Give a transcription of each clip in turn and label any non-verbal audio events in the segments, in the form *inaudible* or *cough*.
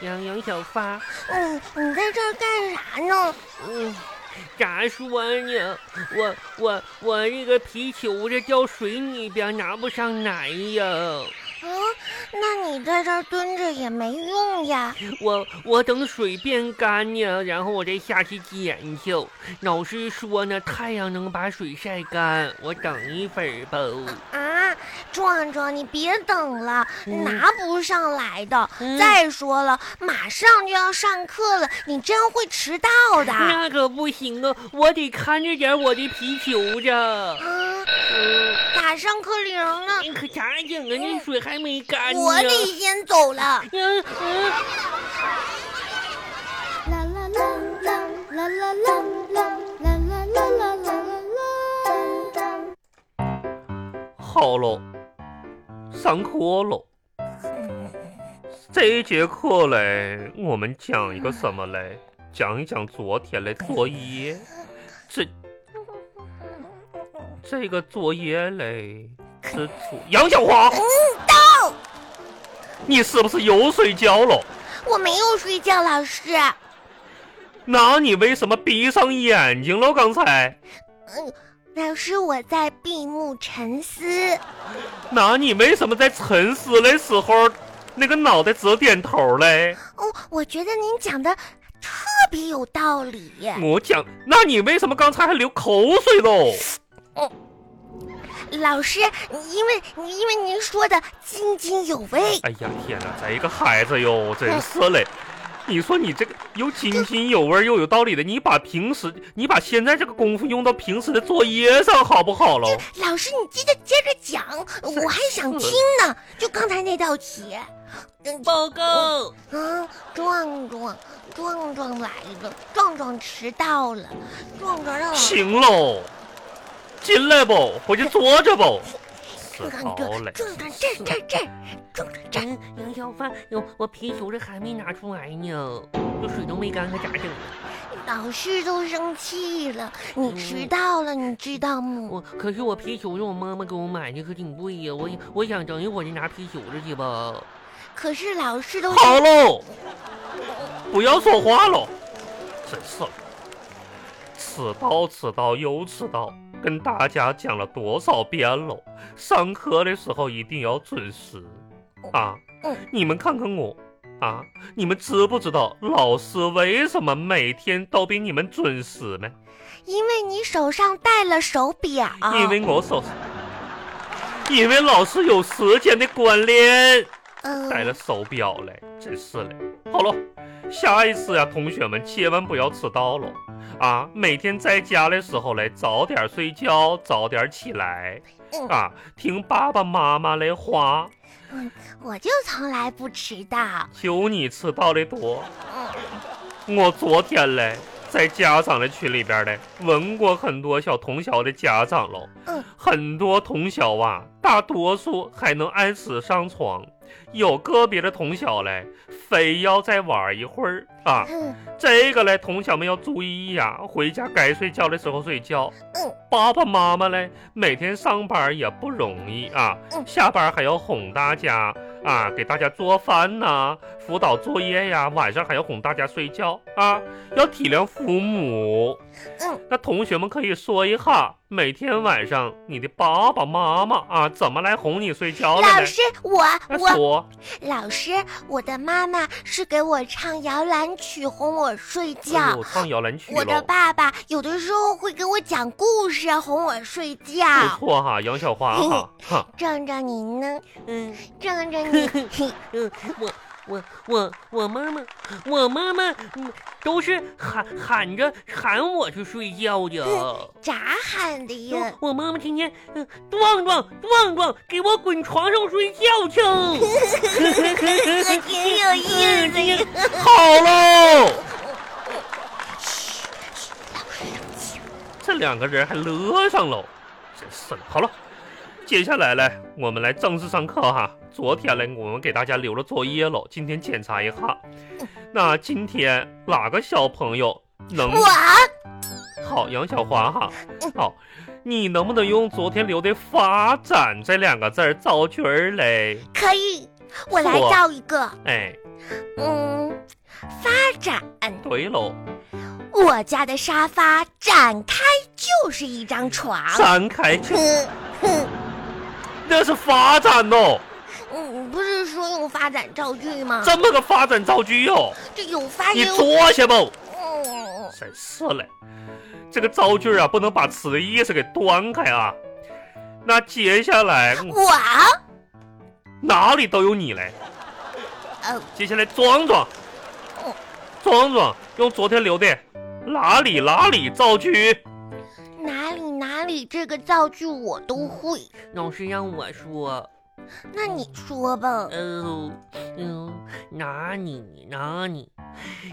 杨杨小发，嗯，你在这儿干啥呢？嗯，咋说呢？我我我这个皮球这掉水里边，拿不上来呀。啊，那你在这儿蹲着也没用呀。我我等水变干呢，然后我再下去捡去。老师说呢，太阳能把水晒干，我等一会儿吧。啊，壮壮，你别等了，嗯拿不上来的。嗯再说了，马上就要上课了，你这样会迟到的。*laughs* 那可不行啊，我得看着点我的皮球着。啊，嗯，打上课铃呢，可咋整啊？那水还没干呢。我得先走了。嗯嗯。啦啦啦啦啦啦啦啦啦啦啦啦啦啦。好喽，上课了。这一节课嘞，我们讲一个什么嘞？讲一讲昨天的作业。这 *laughs* 这个作业嘞是作杨小花，到，你是不是又睡觉了？我没有睡觉，老师。那你为什么闭上眼睛了？刚才？嗯，老师，我在闭目沉思。那你为什么在沉思的时候，那个脑袋直点头嘞？哦，我觉得您讲的特别有道理。我讲，那你为什么刚才还流口水喽？哦老师，因为因为您说的津津有味。哎呀天哪，这一个孩子哟，真是嘞！*laughs* 你说你这个又津津有味又有道理的，你把平时你把现在这个功夫用到平时的作业上好不好喽？老师，你接着接着讲，我还想听呢。就刚才那道题，嗯报告，啊，壮壮，壮壮来了，壮壮迟到了，壮壮让我行喽，进来不？回去坐着不？*laughs* 迟看到这嘞！壮壮这这这，壮壮这。嗯，杨小发，哟，我皮球这还没拿出来呢，这水都没干，可咋整？老师都生气了，你迟到了，你知道吗？我可是我皮球是，我妈妈给我买的，可挺贵呀。我我想等一会儿就拿皮球子去吧。可是老师都好喽，不要说话喽，真是迟到迟到又迟到，跟大家讲了多少遍了？上课的时候一定要准时啊！嗯你们看看我啊，你们知不知道老师为什么每天都比你们准时呢？因为你手上戴了手表，因为我手上，因为老师有时间的观念。嗯戴了手表嘞，真是嘞。好了，下一次呀，同学们千万不要迟到了啊！每天在家的时候嘞，早点睡觉，早点起来。嗯。啊，听爸爸妈妈的话。我就从来不迟到。就你迟到的多，嗯。我昨天嘞在家长的群里边嘞问过很多小同学的家长喽，嗯。很多同学啊，大多数还能按时上床，有个别的同学嘞非要再玩一会儿啊。嗯这个嘞，同学们要注意呀，回家该睡觉的时候睡觉。嗯，爸爸妈妈嘞，每天上班也不容易啊，嗯下班还要哄大家啊，给大家做饭呐、辅导作业呀，晚上还要哄大家睡觉啊，要体谅父母。嗯，那同学们可以说一下，每天晚上你的爸爸妈妈啊，怎么来哄你睡觉的？老师，我我说，老师，我的妈妈是给我唱摇篮曲哄我睡哎觉。呦，唱摇篮曲我的，爸爸有的时候会给我讲故事哄我睡觉不觉。错哈，杨小花哈，*laughs* 哈，壮壮你呢？嗯。壮壮你，嗯，*laughs* *laughs* 我我我我妈妈，我妈妈嗯都是喊喊着喊我去睡觉的。*laughs* 咋喊的呀？我妈妈天天嗯壮壮壮壮，给我滚床上睡觉去。*laughs* 可挺有意思呀。*laughs* 好喽，这两个人还乐上喽，真是的。好了，接下来呢，我们来正式上课哈。昨天呢，我们给大家留了作业喽，今天检查一下。那今天哪个小朋友能我好杨小华哈？好，你能不能用昨天留的“发展”这两个字儿造句儿嘞？可以。我来造一个，哎，嗯，发展。对喽，我家的沙发展开就是一张床。展开就那是发展哦，嗯，不是说用发展造句吗？这么个发展造句哟、这有发你。坐下吧。嗯，真是嘞，这个造句啊，不能把词的意思给断开啊。那接下来嗯我，哪里都有你嘞。呃，接下来壮壮哦，壮壮用昨天留的哪里哪里造句。这个造句我都会，老师让我说，那你说吧。呃，嗯，哪里哪里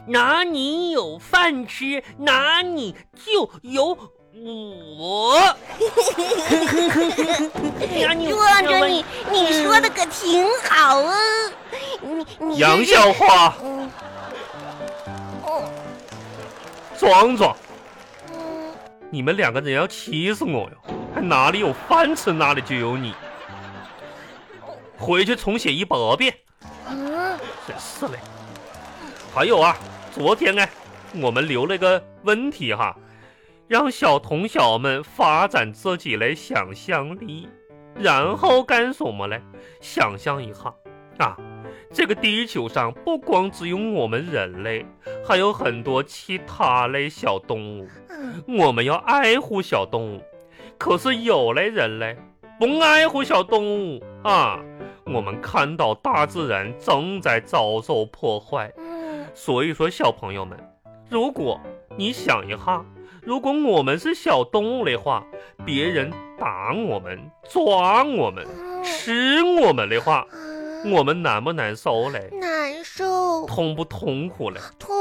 哪里有饭吃，哪里就有我。*laughs* 哪里有壮壮，你你说的可挺好啊，你你这杨是小花，壮壮，嗯，你们两个人要气死我哟！还哪里有饭吃，哪里就有你。回去重写一百遍。嗯，真是嘞。还有啊，昨天呢，我们留了个问题哈，让小同小们发展自己的想象力，然后干什么嘞？想象一下啊，这个地球上不光只有我们人类，还有很多其他类小动物。嗯，我们要爱护小动物，可是有的人嘞不爱护小动物啊。我们看到大自然正在遭受破坏，嗯，所以说小朋友们，如果你想一下，如果我们是小动物的话，别人打我们、抓我们、嗯吃我们的话，嗯我们难不难受嘞？难受，痛不痛苦嘞？痛苦，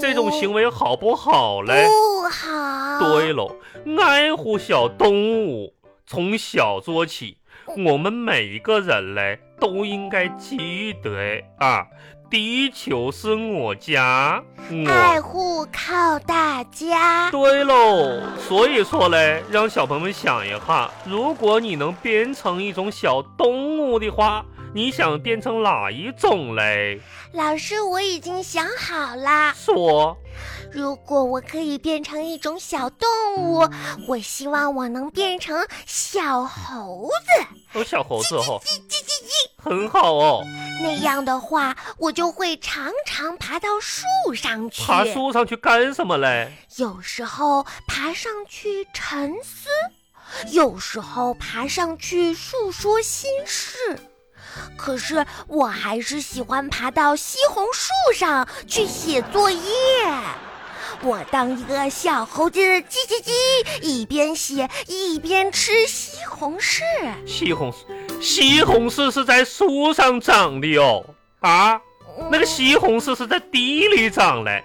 这种行为好不好嘞？不好。对喽，爱护小动物，从小做起。我们每一个人嘞，都应该记得啊，地球是我家，我。爱护靠大家。对喽，所以说嘞，让小朋友们想一下，如果你能变成一种小动物的话，你想变成哪一种嘞？老师，我已经想好啦。说，如果我可以变成一种小动物，我希望我能变成小猴子。哦，小猴子哦，叽叽叽叽，很好哦，那样的话，我就会常常爬到树上去。爬树上去干什么嘞？有时候爬上去沉思，有时候爬上去诉说心事。可是我还是喜欢爬到西红树上去写作业。我当一个小猴子，叽叽叽，一边写一边吃西红柿。西红柿，西红柿是在树上长的哦。啊，那个西红柿是在地里长的。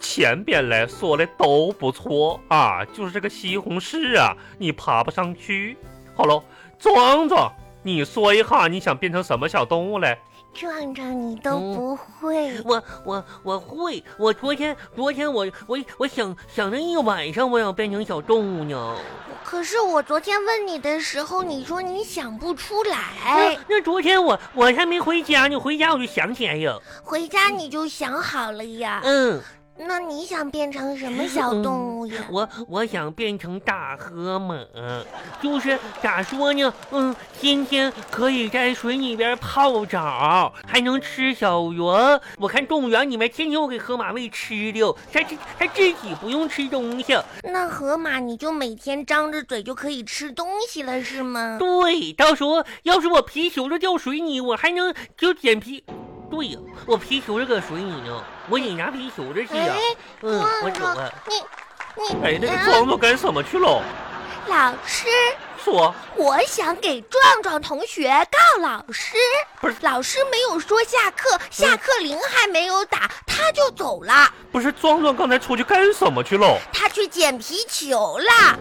前边来说的都不错啊，就是这个西红柿啊，你爬不上去。好了，壮壮，你说一下你想变成什么小动物嘞？壮壮，你都嗯不会。我我我会，我昨天昨天我我我想想了一晚上，我想变成小动物呢。可是我昨天问你的时候，你说你想不出来那，那昨天我我还没回家呢，回家我就想起来呀。回家你就想好了呀？嗯，那你想变成什么小动物呀？我我想变成大河马，就是咋说呢？嗯，天天可以在水里边泡澡，还能吃小鱼。我看动物园里面天天我给河马喂吃的，它自它自己不用吃东西。那河马你就每天张着嘴就可以吃东西了，是吗？对，到时候要是我皮球子掉水里，我还能就捡皮。对呀，我皮球子搁水里呢，我得拿皮球子去呀、哎，嗯，我走了。，你你哎，那个啊壮壮干什么去了？老师，说，我想给壮壮同学告老师。不是老师没有说下课，下课铃还没有打，他就走了，不是壮壮刚才出去干什么去了？他去捡皮球了。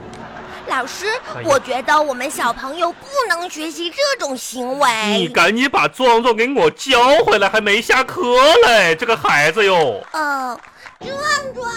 老师，哎我觉得我们小朋友不能学习这种行为。你赶紧把壮壮给我交回来，还没下课嘞，这个孩子哟。呃，壮壮，